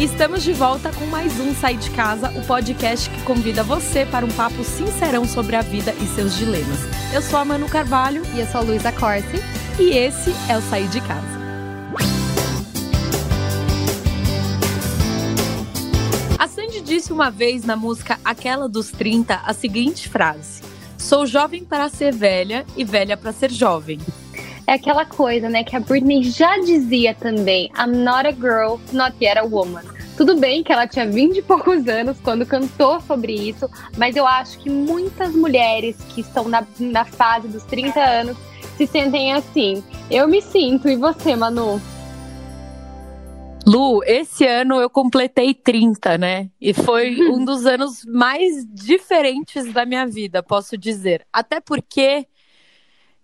Estamos de volta com mais um Sai de Casa, o podcast que convida você para um papo sincerão sobre a vida e seus dilemas. Eu sou a Manu Carvalho E eu sou a Luísa Corsi. e esse é o Sair de Casa. A Sandy disse uma vez na música Aquela dos 30 a seguinte frase: Sou jovem para ser velha e velha para ser jovem. É aquela coisa, né, que a Britney já dizia também: I'm not a girl, not yet a woman. Tudo bem que ela tinha 20 e poucos anos quando cantou sobre isso, mas eu acho que muitas mulheres que estão na, na fase dos 30 anos se sentem assim. Eu me sinto, e você, Manu? Lu, esse ano eu completei 30, né? E foi um dos anos mais diferentes da minha vida, posso dizer. Até porque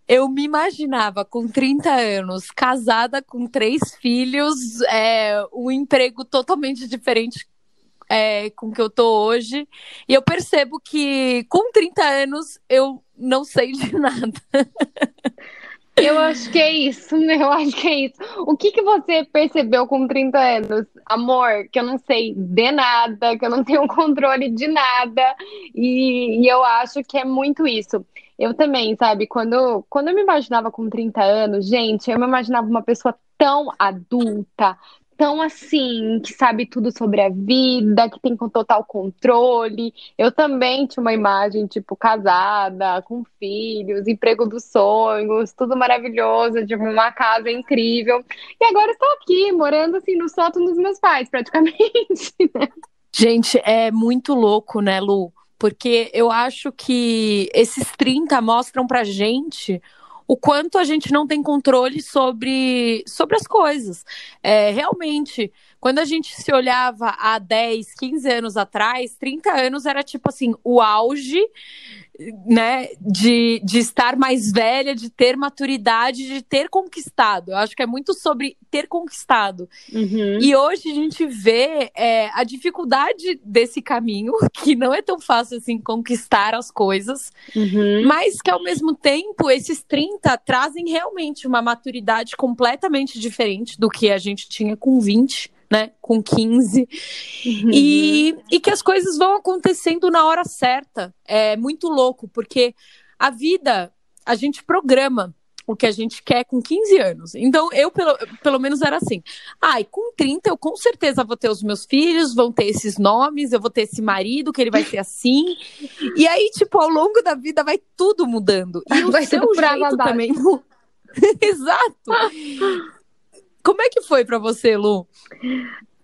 eu me imaginava com 30 anos, casada com três filhos, é, um emprego totalmente diferente é, com o que eu tô hoje. E eu percebo que com 30 anos eu não sei de nada. Eu acho que é isso, né? Eu acho que é isso. O que, que você percebeu com 30 anos? Amor, que eu não sei de nada, que eu não tenho controle de nada. E, e eu acho que é muito isso. Eu também, sabe? Quando, quando eu me imaginava com 30 anos, gente, eu me imaginava uma pessoa tão adulta, tão assim, que sabe tudo sobre a vida, que tem com total controle. Eu também tinha uma imagem, tipo, casada, com filhos, emprego dos sonhos, tudo maravilhoso, tipo, uma casa incrível. E agora estou aqui, morando assim no sótão dos meus pais, praticamente. né? Gente, é muito louco, né, Lu? Porque eu acho que esses 30 mostram pra gente o quanto a gente não tem controle sobre, sobre as coisas. É, realmente, quando a gente se olhava há 10, 15 anos atrás, 30 anos era tipo assim, o auge, né, de, de estar mais velha, de ter maturidade, de ter conquistado. Eu acho que é muito sobre ter conquistado. Uhum. E hoje a gente vê é, a dificuldade desse caminho, que não é tão fácil assim conquistar as coisas, Uhum. mas que ao mesmo tempo esses 30 trazem realmente uma maturidade completamente diferente do que a gente tinha com 20. Né, com 15, Uhum. e, e que as coisas vão acontecendo na hora certa. É muito louco, porque a vida, a gente programa o que a gente quer com 15 anos. Então, eu, pelo, pelo menos, era assim. Ai, com 30, eu com certeza vou ter os meus filhos, vão ter esses nomes, eu vou ter esse marido, que ele vai ser assim. E aí, tipo, ao longo da vida vai tudo mudando. E o Vai seu por água jeito também. Exato. Como é que foi pra você, Lu?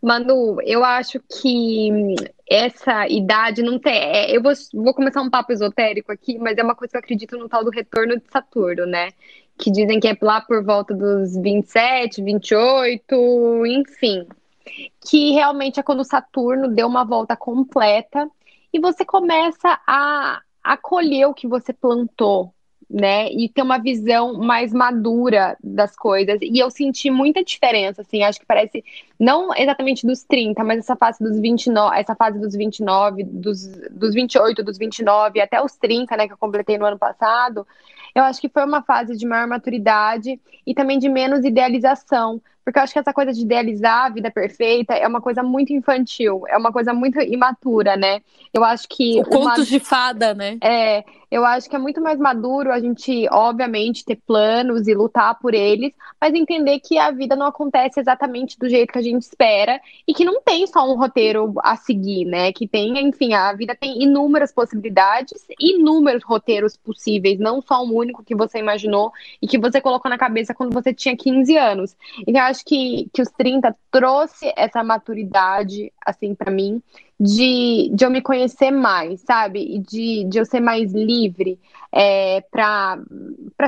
Manu, eu acho que essa idade não tem. é, eu vou, vou começar um papo esotérico aqui, mas é uma coisa que eu acredito no tal do retorno de Saturno, né? Que dizem que é lá por volta dos 27, 28, enfim. Que realmente é quando Saturno deu uma volta completa e você começa a, a colher o que você plantou, né? E ter uma visão mais madura das coisas. E eu senti muita diferença, assim, acho que parece não exatamente dos 30, mas essa fase dos 29, essa fase dos 29, dos, dos 28, dos 29 até os 30, né, que eu completei no ano passado, eu acho que foi uma fase de maior maturidade e também de menos idealização, Porque eu acho que essa coisa de idealizar a vida perfeita é uma coisa muito infantil, é uma coisa muito imatura, né? Eu acho que. O contos de fada, né? É, eu acho que é muito mais maduro a gente, obviamente, ter planos e lutar por eles, mas entender que a vida não acontece exatamente do jeito que a gente espera e que não tem só um roteiro a seguir, né? Que tem, enfim, a vida tem inúmeras possibilidades, inúmeros roteiros possíveis, não só um único que você imaginou e que você colocou na cabeça quando você tinha 15 anos. Então, acho que, que os 30 trouxe essa maturidade, assim, para mim de, de eu me conhecer mais, sabe? E de, de eu ser mais livre é, para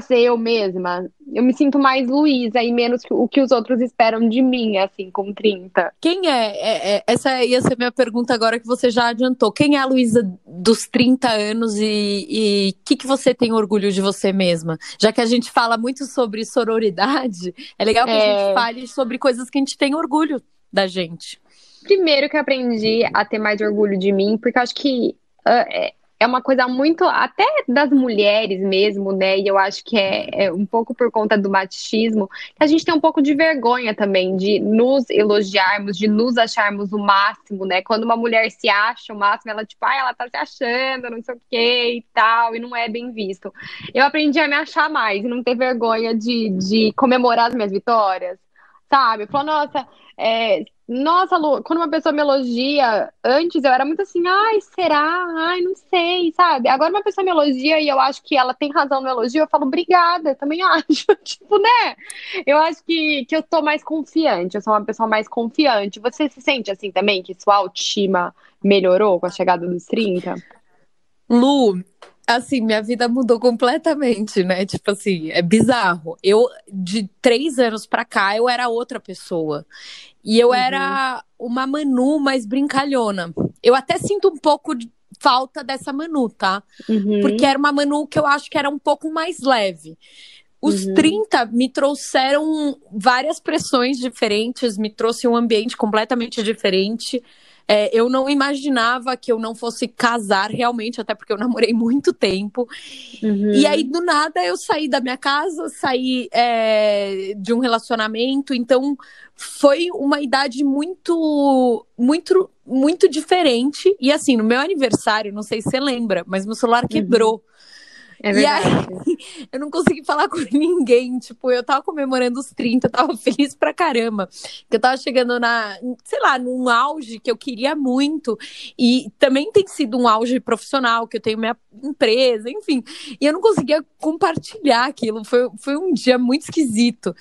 ser eu mesma. Eu me sinto mais Luísa e menos o que os outros esperam de mim, assim, com 30. Quem é, é, é? Essa ia ser minha pergunta agora que você já adiantou. Quem é a Luísa dos 30 anos e o que, que você tem orgulho de você mesma? Já que a gente fala muito sobre sororidade, é legal que a gente É. fale sobre coisas que a gente tem orgulho da gente. Primeiro que eu aprendi a ter mais orgulho de mim, porque eu acho que ah, é, uma coisa muito, até das mulheres mesmo, né? E eu acho que é, é um pouco por conta do machismo, que a gente tem um pouco de vergonha também de nos elogiarmos, de nos acharmos o máximo, né? Quando uma mulher se acha o máximo, ela tipo, ah, ela tá se achando, não sei o que e tal, e não é bem visto. Eu aprendi a me achar mais e não ter vergonha de, de comemorar as minhas vitórias, sabe? Falou, nossa, é, nossa, Lu, quando uma pessoa me elogia, antes eu era muito assim, ai, será? Ai, não sei, sabe? Agora uma pessoa me elogia e eu acho que ela tem razão no elogio, eu falo, obrigada, eu também acho. Tipo, né? Eu acho que, que eu tô mais confiante, eu sou uma pessoa mais confiante. Você se sente assim também, que sua autoestima melhorou com a chegada dos 30? Lu, assim, minha vida mudou completamente, né? Tipo assim, é bizarro. Eu, de três anos pra cá, eu era outra pessoa. E eu era uma Manu mais brincalhona. Eu até sinto um pouco de falta dessa Manu, tá? Uhum. Porque era uma Manu que eu acho que era um pouco mais leve. Os Uhum. 30 me trouxeram várias pressões diferentes, me trouxe um ambiente completamente diferente. É, eu não imaginava que eu não fosse casar realmente, até porque eu namorei muito tempo. Uhum. E aí, do nada, eu saí da minha casa, saí é, de um relacionamento. Então, foi uma idade muito, muito, muito diferente. E assim, no meu aniversário, não sei se você lembra, mas meu celular quebrou. É E aí, verdade. eu não consegui falar com ninguém. Tipo, eu tava comemorando os 30, eu tava feliz pra caramba. Que eu tava chegando na, sei lá, num auge que eu queria muito. E também tem sido um auge profissional, que eu tenho minha empresa, enfim. E eu não conseguia compartilhar aquilo. Foi, foi um dia muito esquisito.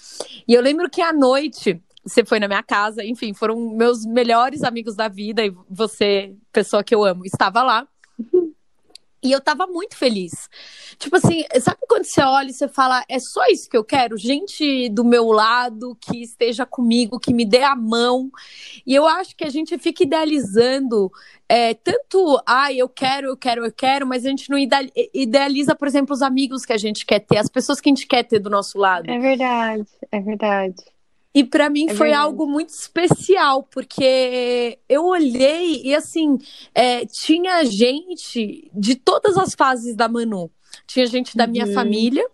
E eu lembro que à noite. Você foi na minha casa, enfim, foram meus melhores amigos da vida, e você, pessoa que eu amo, estava lá. E eu tava muito feliz. Tipo assim, sabe quando você olha e você fala, é só isso que eu quero? Gente do meu lado, que esteja comigo, que me dê a mão. E eu acho que a gente fica idealizando é, tanto, ah, eu quero, eu quero, eu quero, mas a gente não idealiza, por exemplo, os amigos que a gente quer ter, as pessoas que a gente quer ter do nosso lado. É verdade, é verdade. E pra mim É foi verdade. algo muito especial, porque eu olhei e assim, é, tinha gente de todas as fases da Manu. Tinha gente da minha Uhum. família,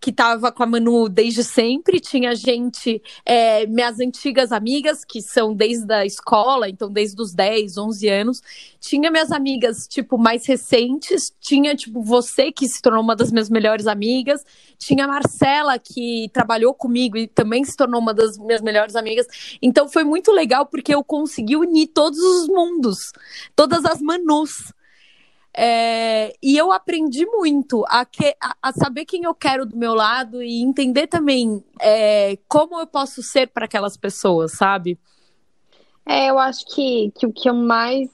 que tava com a Manu desde sempre, tinha gente, é, minhas antigas amigas, que são desde a escola, então desde os 10, 11 anos. Tinha minhas amigas, tipo, mais recentes, tinha, tipo, você, que se tornou uma das minhas melhores amigas, tinha a Marcela, que trabalhou comigo e também se tornou uma das minhas melhores amigas. Então foi muito legal porque eu consegui unir todos os mundos, todas as Manus. É, e eu aprendi muito a, que- a- a saber quem eu quero do meu lado e entender também é, como eu posso ser para aquelas pessoas, sabe? É, eu acho que, que o que eu mais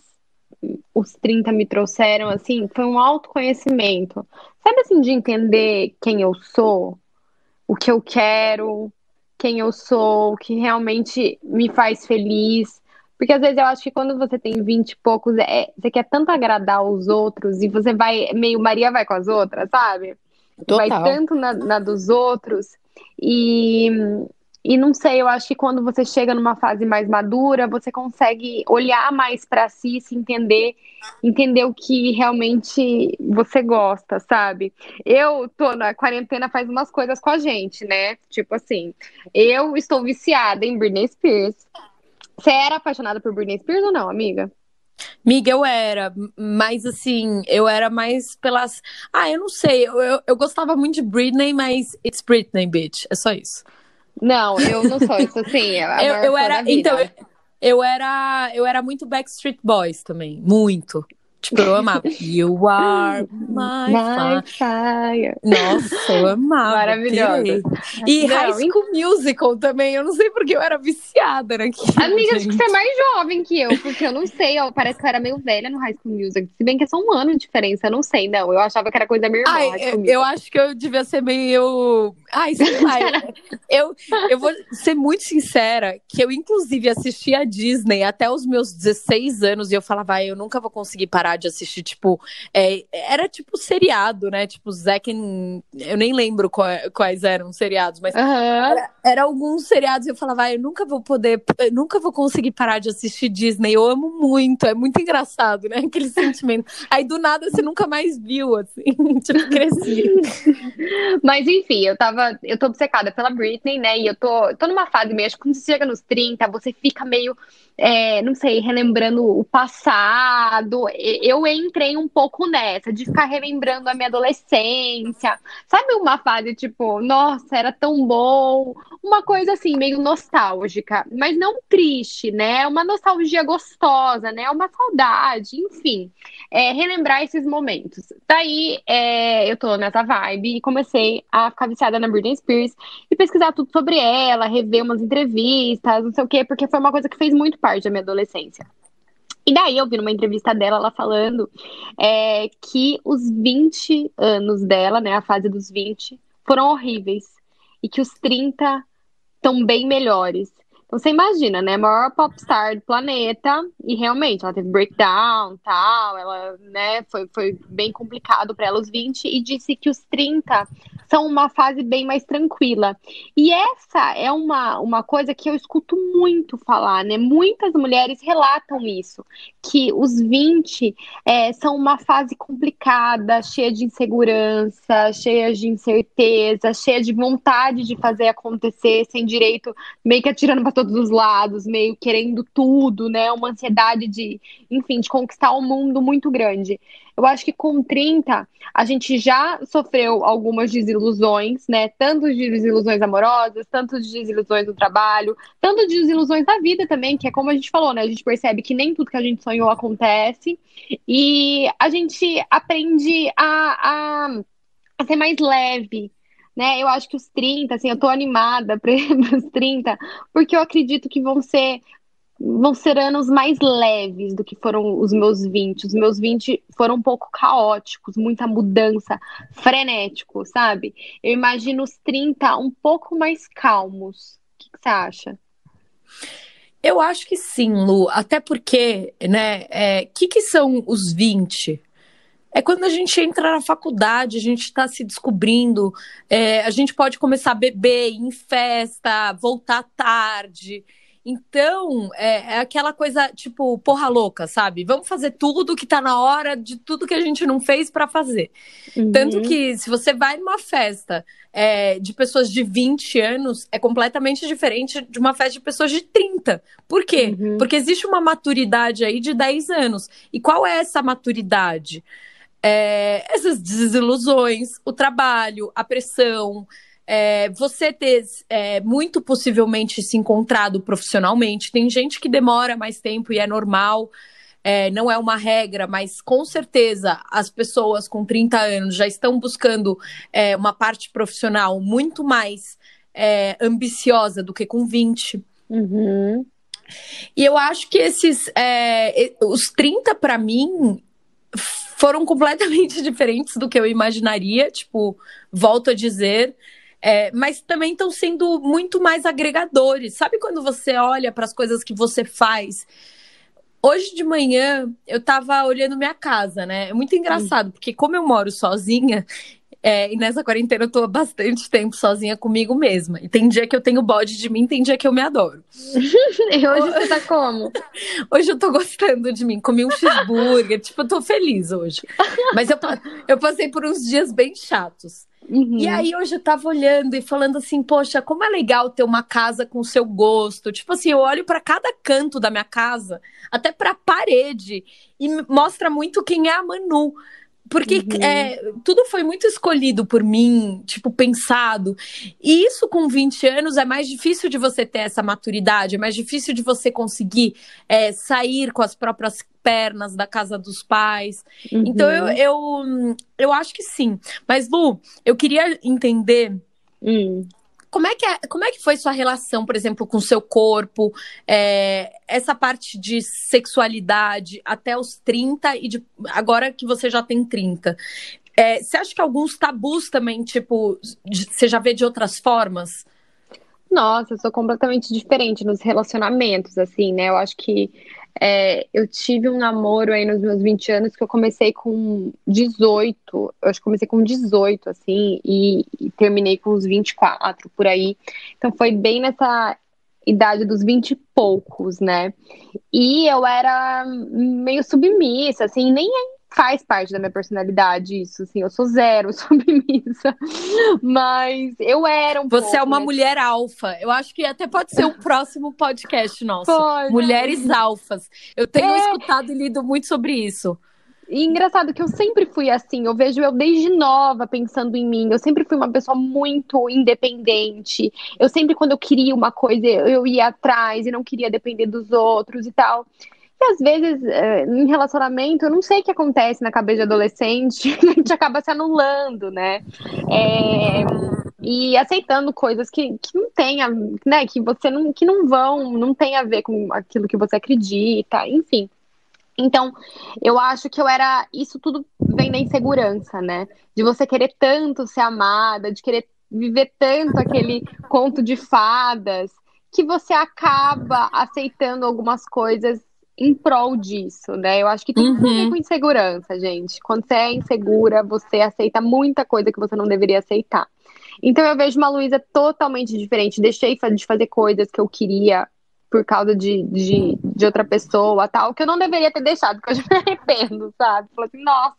os 30 me trouxeram, assim, foi um autoconhecimento. Sabe, assim, de entender quem eu sou, o que eu quero, quem eu sou, o que realmente me faz feliz. Porque às vezes eu acho que quando você tem 20 e poucos, é, você quer tanto agradar os outros e você vai, meio Maria vai com as outras, sabe? vai tanto na, na dos outros. E, E não sei, eu acho que quando você chega numa fase mais madura, você consegue olhar mais para si, se entender, entender o que realmente você gosta, sabe? Eu tô na quarentena faz umas coisas com a gente, né? Tipo assim, eu estou viciada em Britney Spears. Você era apaixonada por Britney Spears ou não, amiga? Miga, eu era, mas assim, eu era mais pelas. Ah, eu não sei, eu, eu, eu gostava muito de Britney, mas it's Britney, bitch. É só isso. Não, eu não sou isso, assim. eu, eu era, então, eu, eu, era, eu era muito Backstreet Boys também, muito. Tipo, eu amava. You are my, my fire. Nossa, eu amava. Maravilhosa. E não, High School Musical também. Eu não sei porque eu era viciada naquilo. Amiga, acho que você é mais jovem que eu, porque eu não sei. Ó, parece que eu era meio velha no High School Music. Se bem que é só um ano de diferença, eu não sei, não. Eu achava que era coisa da minha irmã. Ai, eu, eu, acho que eu devia ser meio. Ai, sei lá. eu, eu vou ser muito sincera que eu, inclusive, assisti a Disney até os meus 16 anos e eu falava, ah, eu nunca vou conseguir parar de assistir, tipo, é, era tipo seriado, né? Tipo, Zack. Eu nem lembro quais, quais eram os seriados, mas uhum. era, era, alguns seriados e eu falava, ah, eu nunca vou poder, nunca vou conseguir parar de assistir Disney. Eu amo muito, é muito engraçado, né? Aquele sentimento. Aí do nada você nunca mais viu, assim, tipo, cresci. mas enfim, eu tava, eu tô obcecada pela Britney, né? E eu tô, tô numa fase meio, acho que quando você chega nos 30, você fica meio é, não sei, relembrando o passado. Eu entrei um pouco nessa, de ficar relembrando a minha adolescência. Sabe uma fase tipo, nossa, era tão bom? Uma coisa assim, meio nostálgica, mas não triste, né? Uma nostalgia gostosa, né? Uma saudade, enfim. É, relembrar esses momentos. Daí, é, eu tô nessa vibe e comecei a ficar viciada na Britney Spears e pesquisar tudo sobre ela, rever umas entrevistas, não sei o quê, porque foi uma coisa que fez muito parte da minha adolescência. E daí eu vi numa entrevista dela, ela falando é, que os 20 anos dela, né, a fase dos 20, foram horríveis. E que os 30 estão bem melhores. Então você imagina, né? Maior popstar do planeta, e realmente ela teve breakdown tal, ela, né, foi, foi bem complicado para ela os 20, e disse que os 30 são uma fase bem mais tranquila. E essa é uma, uma coisa que eu escuto muito falar, né? Muitas mulheres relatam isso, que os 20 é, são uma fase complicada, cheia de insegurança, cheia de incerteza, cheia de vontade de fazer acontecer, sem direito, meio que atirando para todos os lados, meio querendo tudo, né? Uma ansiedade de, enfim, de conquistar o um mundo muito grande. Eu acho que com 30 a gente já sofreu algumas desilusões, né? Tanto de desilusões amorosas, tanto de desilusões no trabalho, tanto de desilusões da vida também, que é como a gente falou, né? A gente percebe que nem tudo que a gente sonhou acontece e a gente aprende a, a, a ser mais leve, né? Eu acho que os 30, assim, eu tô animada para os 30, porque eu acredito que vão ser vão ser anos mais leves do que foram os meus 20. Os meus 20 foram um pouco caóticos, muita mudança, frenético, sabe? Eu imagino os 30 um pouco mais calmos. O que, você acha? Eu acho que sim, Lu. Até porque, né, o é, que, que são os 20? É quando a gente entra na faculdade, a gente está se descobrindo, é, a gente pode começar a beber, ir em festa, voltar tarde. Então, é, é, aquela coisa, tipo, porra louca, sabe? Vamos fazer tudo que tá na hora de tudo que a gente não fez para fazer. Uhum. Tanto que, se você vai numa festa é, de pessoas de 20 anos, é completamente diferente de uma festa de pessoas de 30. Por quê? Uhum. Porque existe uma maturidade aí de 10 anos. E qual é essa maturidade? É, essas desilusões, o trabalho, a pressão, é, você ter é, muito possivelmente se encontrado profissionalmente. Tem gente que demora mais tempo e é normal, é, não é uma regra, mas com certeza as pessoas com 30 anos já estão buscando é, uma parte profissional muito mais é, ambiciosa do que com 20. Uhum. E eu acho que esses. É, os 30, para mim, foram completamente diferentes do que eu imaginaria. Tipo, volto a dizer. É, mas também estão sendo muito mais agregadores. Sabe quando você olha para as coisas que você faz? Hoje de manhã eu estava olhando minha casa, né? É muito engraçado, porque como eu moro sozinha, É, e nessa quarentena eu tô há bastante tempo sozinha comigo mesma. E tem dia que eu tenho bode de mim, tem dia que eu me adoro. e hoje você tá como? Hoje eu tô gostando de mim. Comi um cheeseburger, tipo, eu tô feliz hoje. Mas eu, eu passei por uns dias bem chatos. Uhum. E aí hoje eu tava olhando e falando assim, poxa, como é legal ter uma casa com o seu gosto. Tipo assim, eu olho para cada canto da minha casa, até para parede, e mostra muito quem é a Manu. Porque uhum. é, tudo foi muito escolhido por mim, tipo, pensado. E isso com 20 anos é mais difícil de você ter essa maturidade, é mais difícil de você conseguir é, sair com as próprias pernas da casa dos pais. Uhum. Então eu, eu, eu acho que sim. Mas, Lu, eu queria entender. Hum. Como é, que é, como é que foi sua relação, por exemplo, com o seu corpo, é, essa parte de sexualidade até os 30 e de, agora que você já tem 30? É, você acha que alguns tabus também, tipo, você já vê de outras formas? Nossa, eu sou completamente diferente nos relacionamentos, assim, né? Eu acho que é, eu tive um namoro aí nos meus 20 anos que eu comecei com 18, eu acho que comecei com 18, assim, e, e terminei com uns 24 por aí. Então foi bem nessa idade dos 20 e poucos, né? E eu era meio submissa, assim, nem faz parte da minha personalidade isso, assim, eu sou zero submissa, mas eu era um Você pouco, é uma né? mulher alfa, eu acho que até pode ser o um próximo podcast nosso, pode. Mulheres alfas, eu tenho é... escutado e lido muito sobre isso. E engraçado que eu sempre fui assim, eu vejo eu desde nova pensando em mim, eu sempre fui uma pessoa muito independente, eu sempre quando eu queria uma coisa eu ia atrás e não queria depender dos outros e tal às vezes, é, em relacionamento, eu não sei o que acontece na cabeça de adolescente, a gente acaba se anulando, né? É, e aceitando coisas que, que não tem, né? Que você não, que não vão, não tem a ver com aquilo que você acredita, enfim. Então, eu acho que eu era. Isso tudo vem da insegurança, né? De você querer tanto ser amada, de querer viver tanto aquele conto de fadas, que você acaba aceitando algumas coisas em prol disso, né? Eu acho que tem uhum. tudo a ver com insegurança, gente. Quando você é insegura, você aceita muita coisa que você não deveria aceitar. Então eu vejo uma Luísa totalmente diferente. Deixei de fazer coisas que eu queria por causa de, de, de, outra pessoa, tal, que eu não deveria ter deixado, porque eu já me arrependo, sabe? Falei assim, nossa,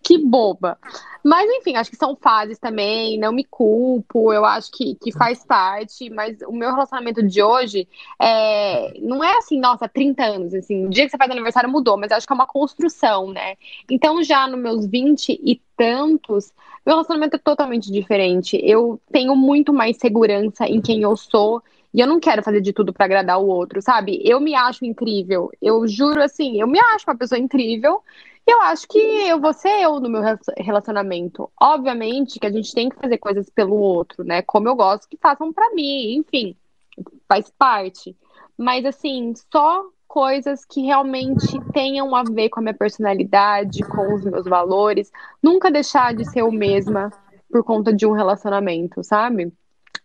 que boba. Mas, enfim, acho que são fases também, não me culpo, eu acho que, que faz parte, mas o meu relacionamento de hoje é, não é assim, nossa, 30 anos, assim, o dia que você faz aniversário mudou, mas acho que é uma construção, né? Então, já nos meus 20 e tantos, meu relacionamento é totalmente diferente. Eu tenho muito mais segurança em quem eu sou e eu não quero fazer de tudo para agradar o outro, sabe? Eu me acho incrível. Eu juro assim, eu me acho uma pessoa incrível. E eu acho que eu vou ser eu no meu relacionamento. Obviamente que a gente tem que fazer coisas pelo outro, né? Como eu gosto que façam para mim, enfim, faz parte. Mas assim, só coisas que realmente tenham a ver com a minha personalidade, com os meus valores. Nunca deixar de ser eu mesma por conta de um relacionamento, sabe?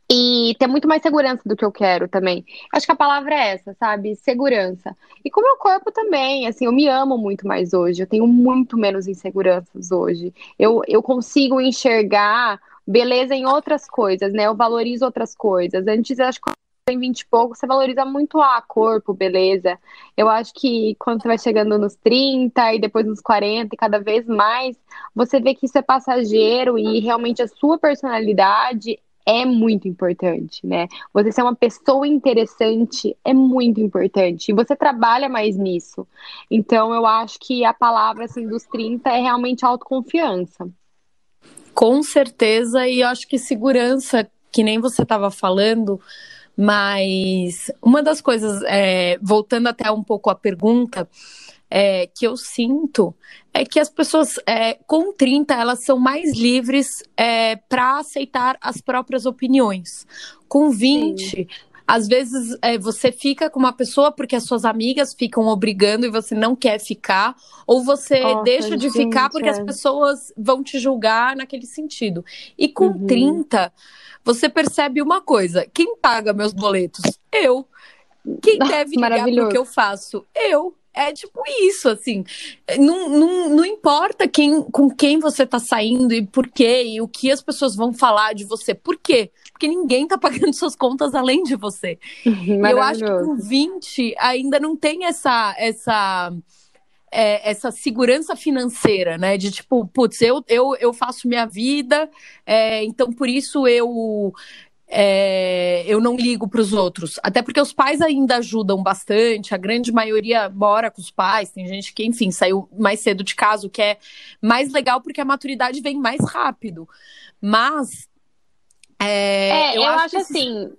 E ter muito mais segurança do que eu quero também. Acho que a palavra é essa, sabe? Segurança. E com o meu corpo também, assim, eu me amo muito mais hoje. Eu tenho muito menos inseguranças hoje. Eu, eu consigo enxergar beleza em outras coisas, né? Eu valorizo outras coisas. Antes, acho que tem 20 e pouco, você valoriza muito a corpo, beleza. Eu acho que quando você vai chegando nos 30 e depois nos 40 e cada vez mais, você vê que isso é passageiro e realmente a sua personalidade é muito importante, né? Você ser uma pessoa interessante é muito importante. E você trabalha mais nisso. Então, eu acho que a palavra assim, dos 30 é realmente autoconfiança. Com certeza, e eu acho que segurança, que nem você estava falando, mas uma das coisas, é, voltando até um pouco à pergunta, é, que eu sinto é que as pessoas é, com 30 elas são mais livres é, para aceitar as próprias opiniões. Com 20, Sim. às vezes é, você fica com uma pessoa porque as suas amigas ficam obrigando e você não quer ficar, ou você Nossa, deixa de gente, ficar porque as é. pessoas vão te julgar naquele sentido. E com uhum. 30, você percebe uma coisa: quem paga meus boletos? Eu. Quem deve ligar pro que eu faço? Eu é tipo isso, assim. Não, não, não importa quem, com quem você tá saindo e por quê, e o que as pessoas vão falar de você. Por quê? Porque ninguém tá pagando suas contas além de você. E eu acho que com 20 ainda não tem essa. essa é, essa segurança financeira, né? De tipo, putz, eu, eu, eu faço minha vida, é, então por isso eu. É, eu não ligo para os outros. Até porque os pais ainda ajudam bastante, a grande maioria mora com os pais, tem gente que, enfim, saiu mais cedo de casa, o que é mais legal porque a maturidade vem mais rápido. Mas. É, eu, eu, acho, acho assim.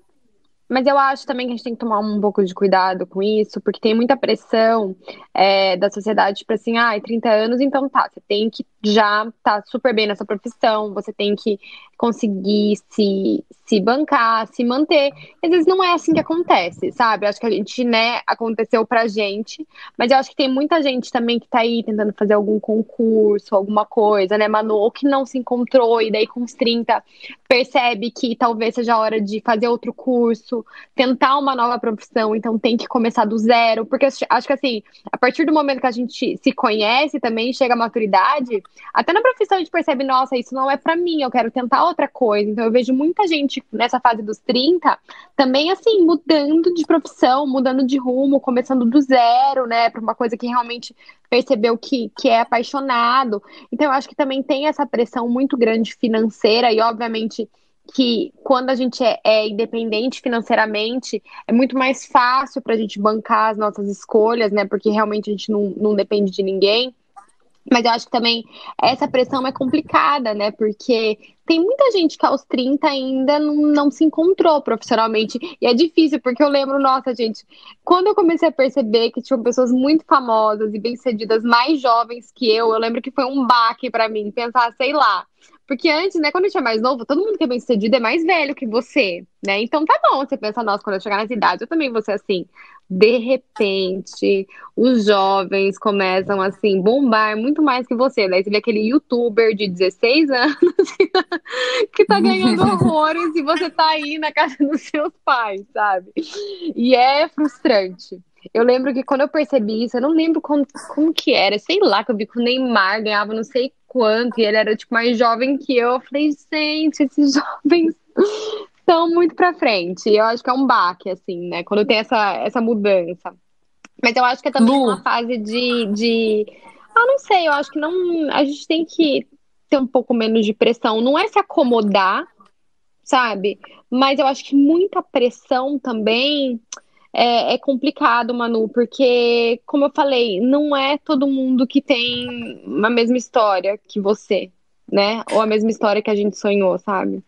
Mas eu acho também que a gente tem que tomar um pouco de cuidado com isso, porque tem muita pressão é, da sociedade, tipo assim, ah, 30 anos, então tá, você tem que já tá super bem nessa profissão, você tem que conseguir se, se bancar, se manter. Às vezes não é assim que acontece, sabe? Acho que a gente, né, aconteceu pra gente, mas eu acho que tem muita gente também que tá aí tentando fazer algum concurso, alguma coisa, né, Manu, ou que não se encontrou e daí com os 30 percebe que talvez seja a hora de fazer outro curso, tentar uma nova profissão, então tem que começar do zero, porque acho que assim, a partir do momento que a gente se conhece também, chega à maturidade, até na profissão a gente percebe, nossa, isso não é para mim, eu quero tentar outra coisa. Então eu vejo muita gente nessa fase dos 30 também assim, mudando de profissão, mudando de rumo, começando do zero, né, para uma coisa que realmente percebeu que, que é apaixonado. Então eu acho que também tem essa pressão muito grande financeira e obviamente que quando a gente é, é, independente financeiramente, é muito mais fácil para a gente bancar as nossas escolhas, né? Porque realmente a gente não, não depende de ninguém. Mas eu acho que também essa pressão é complicada, né? Porque tem muita gente que aos 30 ainda não, não, se encontrou profissionalmente. E é difícil, porque eu lembro, nossa, gente, quando eu comecei a perceber que tinham pessoas muito famosas e bem-sucedidas mais jovens que eu, eu lembro que foi um baque para mim pensar, sei lá, porque antes, né, quando a gente é mais novo, todo mundo que é bem sucedido é mais velho que você, né? Então tá bom, você pensa, nossa, quando eu chegar nessa idade, eu também vou ser assim. De repente, os jovens começam assim, bombar muito mais que você. Daí você vê aquele youtuber de 16 anos que tá ganhando horrores e você tá aí na casa dos seus pais, sabe? E é frustrante. Eu lembro que quando eu percebi isso, eu não lembro como, como que era, sei lá, que eu vi que o Neymar ganhava não sei quanto, e ele era, tipo, mais jovem que eu. Eu falei, gente, esses jovens estão muito pra frente. Eu acho que é um baque, assim, né? Quando tem essa, essa mudança. Mas eu acho que é também Lu. uma fase de, de. Ah, não sei, eu acho que não. A gente tem que ter um pouco menos de pressão. Não é se acomodar, sabe? Mas eu acho que muita pressão também é, é, complicado, Manu, porque, como eu falei, não é todo mundo que tem a mesma história que você, né? Ou a mesma história que a gente sonhou, sabe?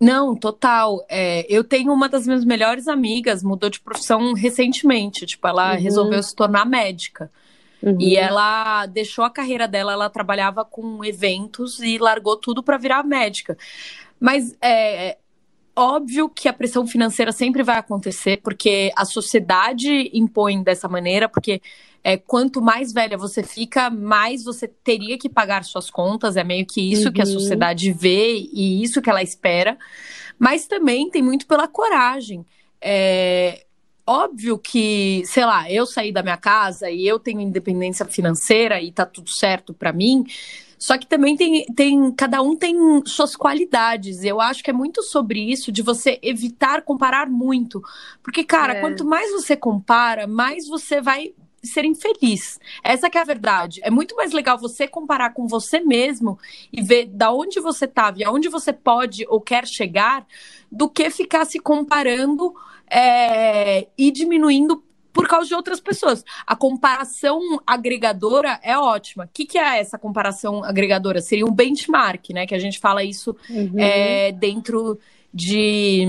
Não, total. É, eu tenho uma das minhas melhores amigas, mudou de profissão recentemente. Tipo, ela uhum. resolveu se tornar médica. Uhum. E ela deixou a carreira dela, ela trabalhava com eventos e largou tudo para virar médica. Mas é, óbvio que a pressão financeira sempre vai acontecer, porque a sociedade impõe dessa maneira, porque é, quanto mais velha você fica, mais você teria que pagar suas contas. É meio que isso uhum. que a uhum. sociedade vê e isso que ela espera. Mas também tem muito pela coragem. É, óbvio que, sei lá, eu saí da minha casa e eu tenho independência financeira e tá tudo certo para mim. Só que também tem, tem. Cada um tem suas qualidades. Eu acho que é muito sobre isso, de você evitar comparar muito. Porque, cara, é. quanto mais você compara, mais você vai ser infeliz. Essa que é a verdade. É muito mais legal você comparar com você mesmo e ver da onde você estava e aonde você pode ou quer chegar, do que ficar se comparando é, e diminuindo por causa de outras pessoas. A comparação agregadora é ótima. O que, que é essa comparação agregadora? Seria um benchmark, né? Que a gente fala isso uhum. é, dentro de,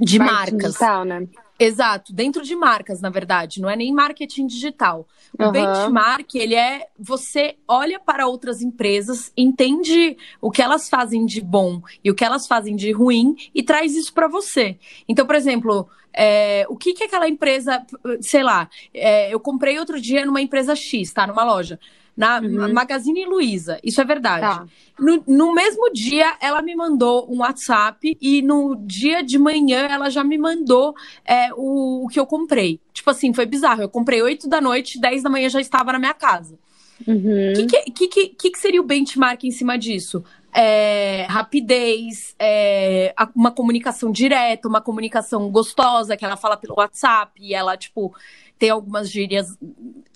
de marcas. Digital, né? Exato, dentro de marcas, na verdade, não é nem marketing digital. O uhum. benchmark, ele é você olha para outras empresas, entende o que elas fazem de bom e o que elas fazem de ruim e traz isso para você. Então, por exemplo, é, o que que aquela empresa, sei lá, é, eu comprei outro dia numa empresa X, tá? Numa loja. Na Magazine Luiza, isso é verdade. Tá. No, no mesmo dia, ela me mandou um WhatsApp e no dia de manhã ela já me mandou é, o, o que eu comprei. Tipo assim, foi bizarro. Eu comprei 8 da noite, 10 da manhã já estava na minha casa. O Uhum. que, que, que, que, seria o benchmark em cima disso? É, rapidez, é, uma comunicação direta, uma comunicação gostosa, que ela fala pelo WhatsApp e ela, tipo, tem algumas gírias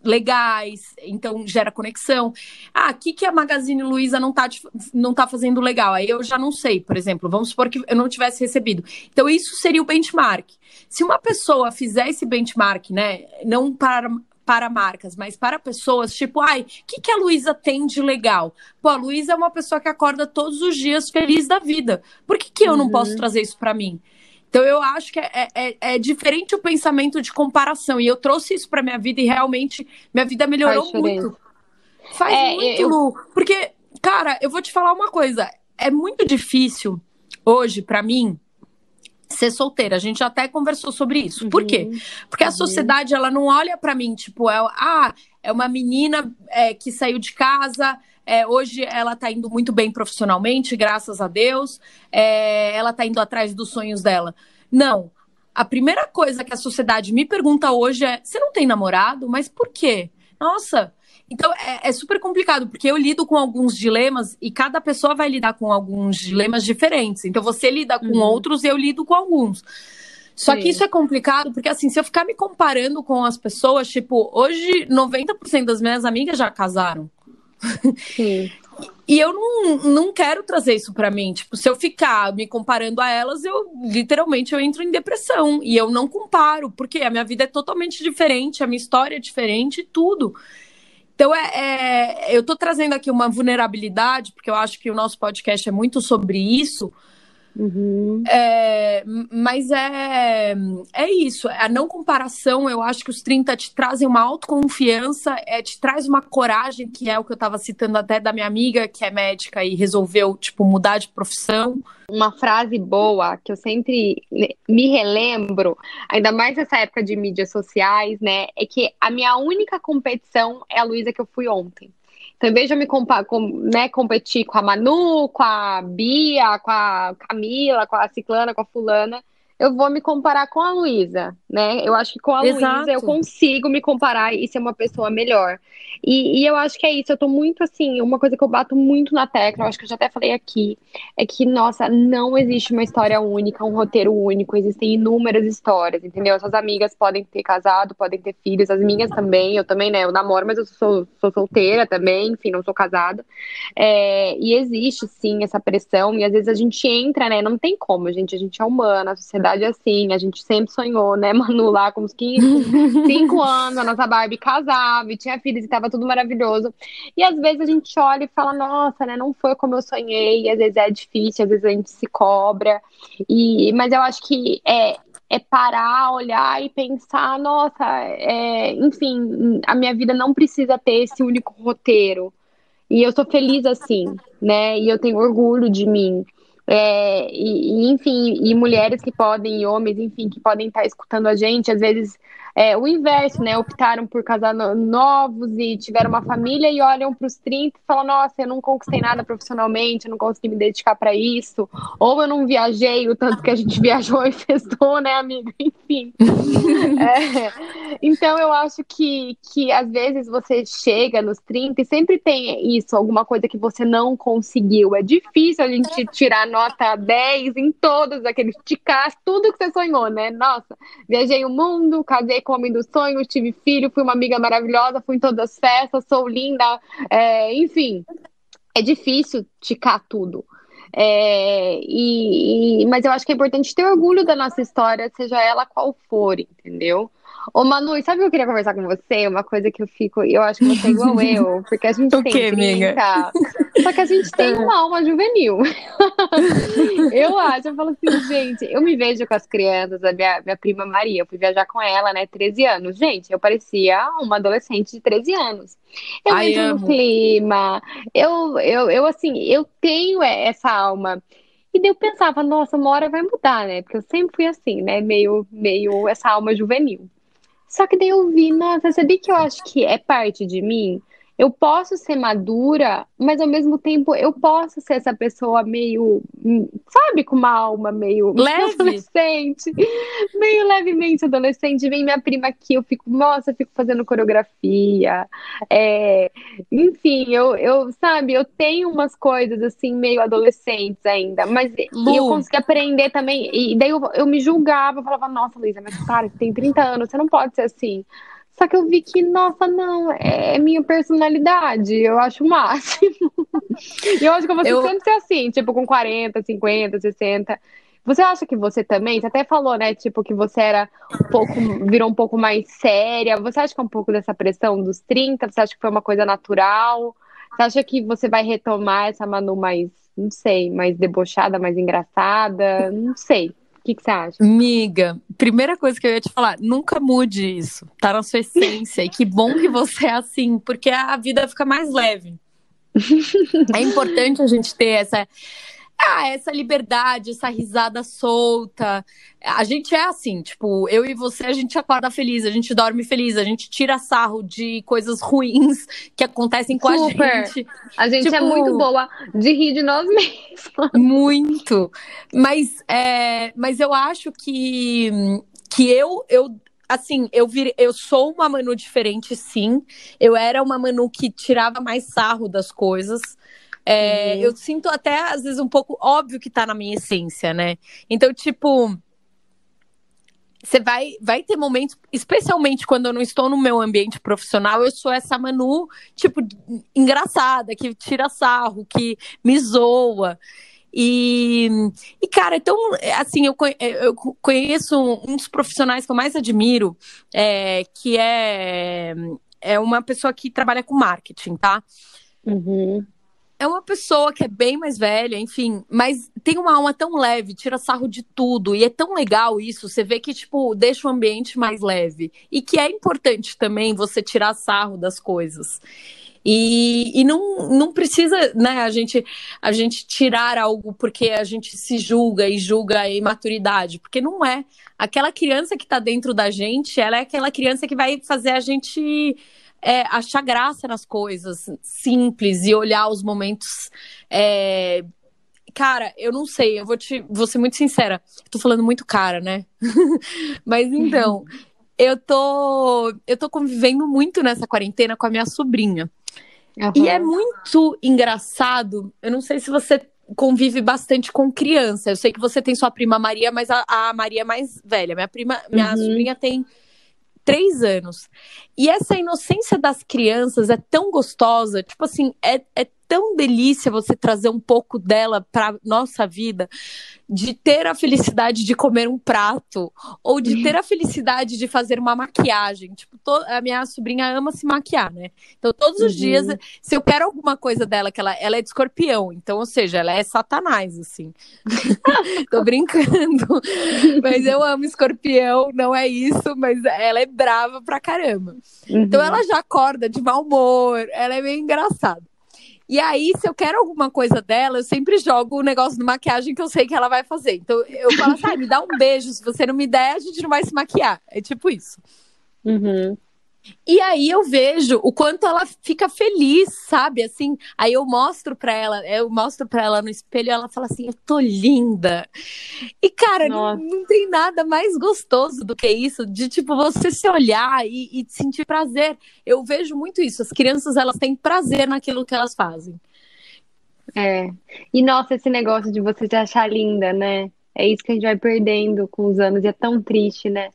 legais, então gera conexão. Ah, o que, que a Magazine Luiza não tá, não tá fazendo legal? Aí eu já não sei, por exemplo, vamos supor que eu não tivesse recebido. Então, isso seria o benchmark. Se uma pessoa fizer esse benchmark, né, não para, para marcas, mas para pessoas, tipo, ai, o que, que a Luísa tem de legal? Pô, a Luísa é uma pessoa que acorda todos os dias feliz da vida. Por que, que eu não posso trazer isso para mim? Então eu acho que é, é- é diferente o pensamento de comparação. E eu trouxe isso para minha vida e realmente minha vida melhorou Faz muito. Faz É, muito, eu- Lu. Porque, cara, eu vou te falar uma coisa. É muito difícil hoje, para mim, ser solteira. A gente até conversou sobre isso. Por quê? Porque a sociedade, ela não olha pra mim, tipo, é, ah, é uma menina é, que saiu de casa, é, hoje ela tá indo muito bem profissionalmente, graças a Deus, é, ela tá indo atrás dos sonhos dela. Não. A primeira coisa que a sociedade me pergunta hoje é: você não tem namorado? Mas por quê? Nossa. Então é, é super complicado, porque eu lido com alguns dilemas e cada pessoa vai lidar com alguns dilemas diferentes. Então você lida com outros e eu lido com alguns. Só Sim. que isso é complicado, porque assim, se eu ficar me comparando com as pessoas, tipo, hoje 90% das minhas amigas já casaram. Sim. E eu não, não quero trazer isso pra mim. Tipo, se eu ficar me comparando a elas, eu literalmente eu entro em depressão. E eu não comparo, porque a minha vida é totalmente diferente, a minha história é diferente, tudo. Então, é, é- eu tô trazendo aqui uma vulnerabilidade, porque eu acho que o nosso podcast é muito sobre isso. Uhum. É, mas é, é isso, a não comparação, eu acho que os 30 te trazem uma autoconfiança, é, te traz uma coragem, que é o que eu estava citando até da minha amiga, que é médica e resolveu, tipo, mudar de profissão. Uma frase boa que eu sempre me relembro, ainda mais nessa época de mídias sociais, né? É que a minha única competição é a Luísa que eu fui ontem. De eu me compa com, né, competir com a Manu, com a Bia, com a Camila, com a Ciclana, com a Fulana, eu vou me comparar com a Luísa, né? Eu acho que com a. Luísa eu consigo me comparar e ser uma pessoa melhor. E, e eu acho que é isso, eu tô muito assim, uma coisa que eu bato muito na tecla, eu acho que eu já até falei aqui, é que, nossa, não existe uma história única, um roteiro único, existem inúmeras histórias, entendeu? Suas amigas podem ter casado, podem ter filhos, as minhas também, eu também, né, eu namoro, mas eu sou, sou solteira também, enfim, não sou casada. É, e existe, sim, essa pressão, e às vezes a gente entra, né, não tem como, gente, a gente é humana, a sociedade é assim, a gente sempre sonhou, né, Manu, lá com uns 15, 5 anos, a nossa Barbie casava e tinha filhos e tava tudo maravilhoso. E às vezes a gente olha e fala, nossa, né, não foi como eu sonhei, e às vezes é difícil, às vezes a gente se cobra. E, mas eu acho que é, é parar, olhar e pensar, nossa, é, enfim, a minha vida não precisa ter esse único roteiro. E eu sou feliz assim, né? E eu tenho orgulho de mim. É, e, enfim, e mulheres que podem, e homens, enfim, que podem estar escutando a gente, às vezes é o inverso, né? Optaram por casar no- novos e tiveram uma família e olham para os 30 e falam: Nossa, eu não conquistei nada profissionalmente, eu não consegui me dedicar para isso, ou eu não viajei o tanto que a gente viajou e festou, né, amiga? Enfim. É, então eu acho que, que às vezes você chega nos 30 e sempre tem isso, alguma coisa que você não conseguiu. É difícil a gente tirar nota 10 em todos aqueles ticás, tudo que você sonhou, né? Nossa, viajei o mundo, casei com o homem dos sonhos, tive filho, fui uma amiga maravilhosa, fui em todas as festas, sou linda, é, enfim. É difícil ticar tudo. É, e, e- mas eu acho que é importante ter orgulho da nossa história, seja ela qual for, entendeu? Ô Manu, sabe o que eu queria conversar com você? Uma coisa que eu fico, eu acho que você é igual eu, porque a gente O tem quê, 30, só que a gente tem uma alma juvenil. Eu acho, eu falo assim, gente, eu me vejo com as crianças, a minha, minha prima Maria, eu fui viajar com ela, né, 13 anos. Gente, eu parecia uma adolescente de 13 anos. Eu Ai, entro amo. no clima, eu, eu, eu, assim, eu tenho essa alma. E daí eu pensava, nossa, uma hora vai mudar, né? Porque eu sempre fui assim, né? Meio, meio essa alma juvenil. Só que daí eu vi, nossa, sabia que eu acho que é parte de mim? Eu posso ser madura, mas ao mesmo tempo eu posso ser essa pessoa meio, sabe, com uma alma meio Leve. adolescente, meio levemente adolescente. Vem minha prima aqui, eu fico, nossa, eu fico fazendo coreografia. É, enfim, eu, eu, sabe, eu tenho umas coisas assim, meio adolescentes ainda, mas Lu. eu consegui aprender também. E daí eu, eu me julgava, eu falava, nossa, Luísa, mas cara, você tem 30 anos, você não pode ser assim. Só que eu vi que, nossa, não, é minha personalidade, eu acho o máximo. E eu acho que você Eu- sempre ser assim, tipo, com 40, 50, 60. Você acha que você também, você até falou, né, tipo, que você era um pouco, virou um pouco mais séria. Você acha que é um pouco dessa pressão dos 30? Você acha que foi uma coisa natural? Você acha que você vai retomar essa Manu mais, não sei, mais debochada, mais engraçada? Não sei. O que, que você acha? Miga, primeira coisa que eu ia te falar, nunca mude isso. Tá na sua essência. E que bom que você é assim, porque a vida fica mais leve. É importante a gente ter essa. Ah, essa liberdade, essa risada solta. A gente é assim, tipo, eu e você, a gente acorda feliz, a gente dorme feliz, a gente tira sarro de coisas ruins que acontecem com Super. a gente. A gente é Tipo- muito boa de rir de nós mesmos. Muito. Mas, é, mas eu acho que, que eu, eu assim, eu, vir, eu sou uma Manu diferente, sim. Eu era uma Manu que tirava mais sarro das coisas. É, Uhum. Eu sinto até, às vezes, um pouco óbvio que tá na minha essência, né? Então, tipo. Você vai, vai ter momentos, especialmente quando eu não estou no meu ambiente profissional, eu sou essa Manu, tipo, engraçada, que tira sarro, que me zoa. E, e cara, então, assim, eu, eu conheço um dos profissionais que eu mais admiro, é, que é, é uma pessoa que trabalha com marketing, tá? Uhum. É uma pessoa que é bem mais velha, enfim, mas tem uma alma tão leve, tira sarro de tudo, e é tão legal isso. Você vê que, tipo, deixa o ambiente mais leve. E que é importante também você tirar sarro das coisas. E, e não, não precisa, né, a gente, a gente tirar algo porque a gente se julga e julga a imaturidade, porque não é. Aquela criança que tá dentro da gente, ela é aquela criança que vai fazer a gente é, achar graça nas coisas simples e olhar os momentos. é, Cara, eu não sei, eu vou te vou ser muito sincera. Tô falando muito cara, né? Mas então, eu tô eu tô convivendo muito nessa quarentena com a minha sobrinha. E é muito engraçado. Eu não sei se você convive bastante com criança. Eu sei que você tem sua prima Maria, mas a, a Maria é mais velha. Minha prima, minha Uhum. sobrinha tem três anos. E essa inocência das crianças é tão gostosa. Tipo assim, é, é tão delícia você trazer um pouco dela pra nossa vida. De ter a felicidade de comer um prato. Ou de ter a felicidade de fazer uma maquiagem. Tipo, to- a minha sobrinha ama se maquiar, né? Então, todos os Uhum. dias, se eu quero alguma coisa dela, que ela, ela é de escorpião, então, ou seja, ela é satanás, assim. Tô brincando. Mas eu amo escorpião, não é isso, mas ela é brava pra caramba. Então Uhum. ela já acorda de mau humor, ela é meio engraçada. E aí, se eu quero alguma coisa dela, eu sempre jogo o negócio de maquiagem que eu sei que ela vai fazer. Então eu falo assim, ah, me dá um beijo, se você não me der, a gente não vai se maquiar. É tipo isso. Uhum. E aí eu vejo o quanto ela fica feliz, sabe? Assim, aí eu mostro pra ela, eu mostro pra ela no espelho e ela fala assim: "Eu tô linda". E cara, não, não tem nada mais gostoso do que isso, de tipo você se olhar e, e sentir prazer. Eu vejo muito isso. As crianças, elas têm prazer naquilo que elas fazem. É. E nossa, esse negócio de você se achar linda, né? É isso que a gente vai perdendo com os anos e é tão triste, né?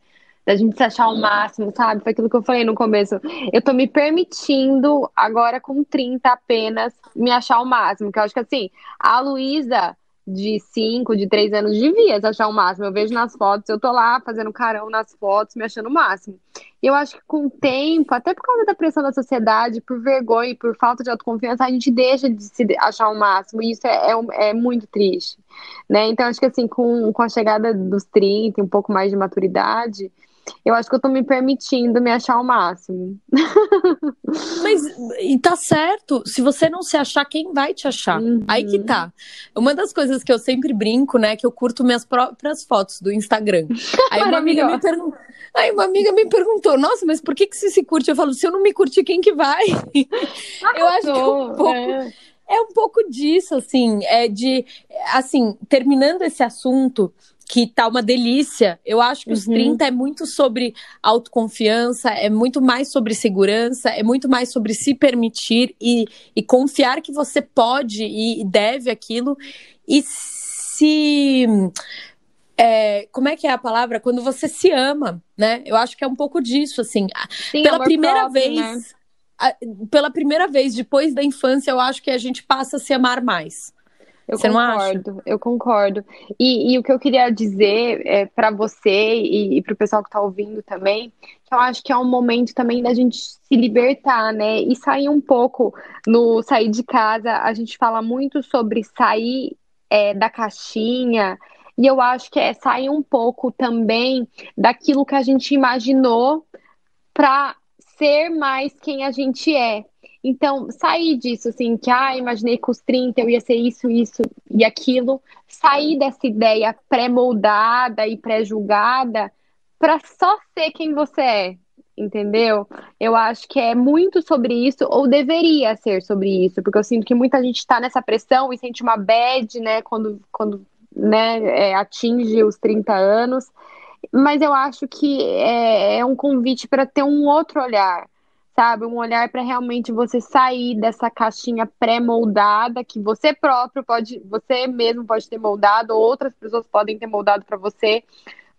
Da gente se achar o máximo, sabe? Foi aquilo que eu falei no começo. Eu tô me permitindo, agora com 30 apenas, me achar o máximo. Que eu acho que assim, a Luísa de 5, de 3 anos devia se achar o máximo. Eu vejo nas fotos, eu tô lá fazendo carão nas fotos, me achando o máximo. E eu acho que com o tempo, até por causa da pressão da sociedade, por vergonha e por falta de autoconfiança, a gente deixa de se achar o máximo. E isso é, é, é muito triste, né? Então, acho que assim, com, com a chegada dos 30, e um pouco mais de maturidade, eu acho que eu tô me permitindo me achar ao máximo. Mas e tá certo. Se você não se achar, quem vai te achar? Uhum. Aí que tá. Uma das coisas que eu sempre brinco, né, que eu curto minhas próprias fotos do Instagram. Aí uma amiga me perguntou. Aí uma amiga me perguntou, nossa, mas por que, que você se curte? Eu falo, se eu não me curtir, quem que vai? eu acho que é um pouco. É. é um pouco disso, assim, é de, assim, terminando esse assunto, que tá uma delícia. Eu acho que os uhum. 30 é muito sobre autoconfiança, é muito mais sobre segurança, é muito mais sobre se permitir e, e confiar que você pode e deve aquilo e se. É, como é que é a palavra? Quando você se ama, né? Eu acho que é um pouco disso, assim. Sim, pela primeira próprio, vez. Né? Pela primeira vez depois da infância, eu acho que a gente passa a se amar mais. Eu você concordo, eu concordo. E, e, o que eu queria dizer é, para você e, e para o pessoal que está ouvindo também, que eu acho que é um momento também da gente se libertar, né? E sair um pouco no sair de casa. A gente fala muito sobre sair é, da caixinha. E eu acho que é sair um pouco também daquilo que a gente imaginou para ser mais quem a gente é. Então, sair disso, assim, que, ah, imaginei que os 30 eu ia ser isso, isso e aquilo, sair dessa ideia pré-moldada e pré-julgada para só ser quem você é, entendeu? Eu acho que é muito sobre isso, ou deveria ser sobre isso, porque eu sinto que muita gente está nessa pressão e sente uma bad, né, quando, quando né, é, atinge os 30 anos. Mas eu acho que é, é um convite para ter um outro olhar, sabe? Um olhar para realmente você sair dessa caixinha pré-moldada que você próprio pode, você mesmo pode ter moldado, ou outras pessoas podem ter moldado para você,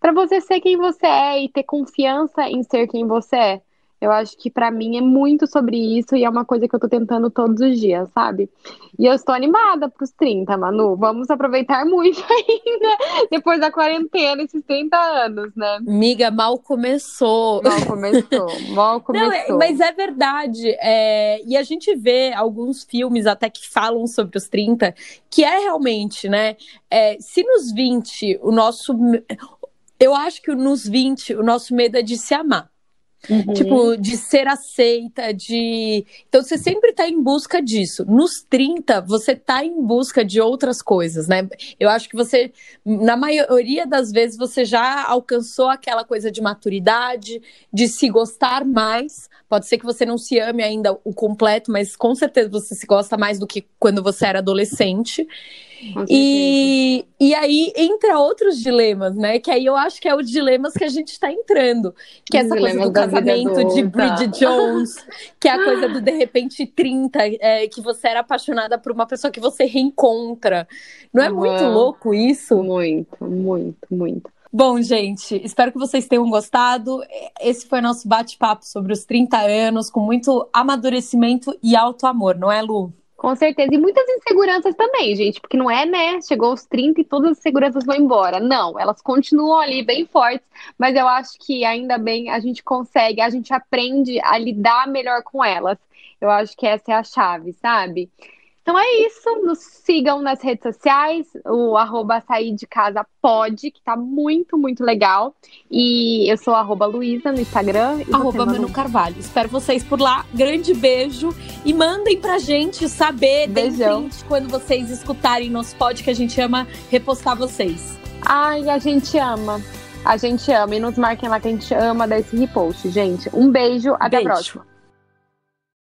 para você ser quem você é e ter confiança em ser quem você é. Eu acho que para mim é muito sobre isso e é uma coisa que eu tô tentando todos os dias, sabe? E eu estou animada pros 30, Manu. Vamos aproveitar muito ainda depois da quarentena, esses 30 anos, né? Miga, mal começou. Mal começou, mal começou. Não, é, mas é verdade. É... E a gente vê alguns filmes até que falam sobre os 30, que é realmente, né? É, se nos 20 o nosso. Eu acho que nos 20 o nosso medo é de se amar. Uhum. Tipo, de ser aceita, de. Então você sempre tá em busca disso. Nos 30, você tá em busca de outras coisas, né? Eu acho que você, na maioria das vezes, você já alcançou aquela coisa de maturidade, de se gostar mais. Pode ser que você não se ame ainda o completo, mas com certeza você se gosta mais do que quando você era adolescente. E, e aí entra outros dilemas, né? Que aí eu acho que é os dilemas que a gente está entrando. Que é essa coisa do casamento de Bridget Jones, que é a coisa do de repente 30, é, que você era apaixonada por uma pessoa que você reencontra. Não é muito louco isso? Muito, muito, muito. Bom, gente, espero que vocês tenham gostado. Esse foi nosso bate-papo sobre os 30 anos, com muito amadurecimento e alto amor, não é, Lu? Com certeza. E muitas inseguranças também, gente, porque não é, né? Chegou aos 30 e todas as inseguranças vão embora. Não, elas continuam ali bem fortes, mas eu acho que ainda bem a gente consegue, a gente aprende a lidar melhor com elas. Eu acho que essa é a chave, sabe? Então é isso. Nos sigam nas redes sociais, o arroba sair de casa pode, que tá muito, muito legal. E eu sou arroba Luísa no Instagram. Arroba Manu Carvalho. Espero vocês por lá. Grande beijo. E mandem pra gente saber, Beijão. quando vocês escutarem nosso pod, que a gente ama repostar vocês. Ai, a gente ama. A gente ama. E nos marquem lá que a gente ama dar esse repost, gente. Um beijo, até beijo. a próxima.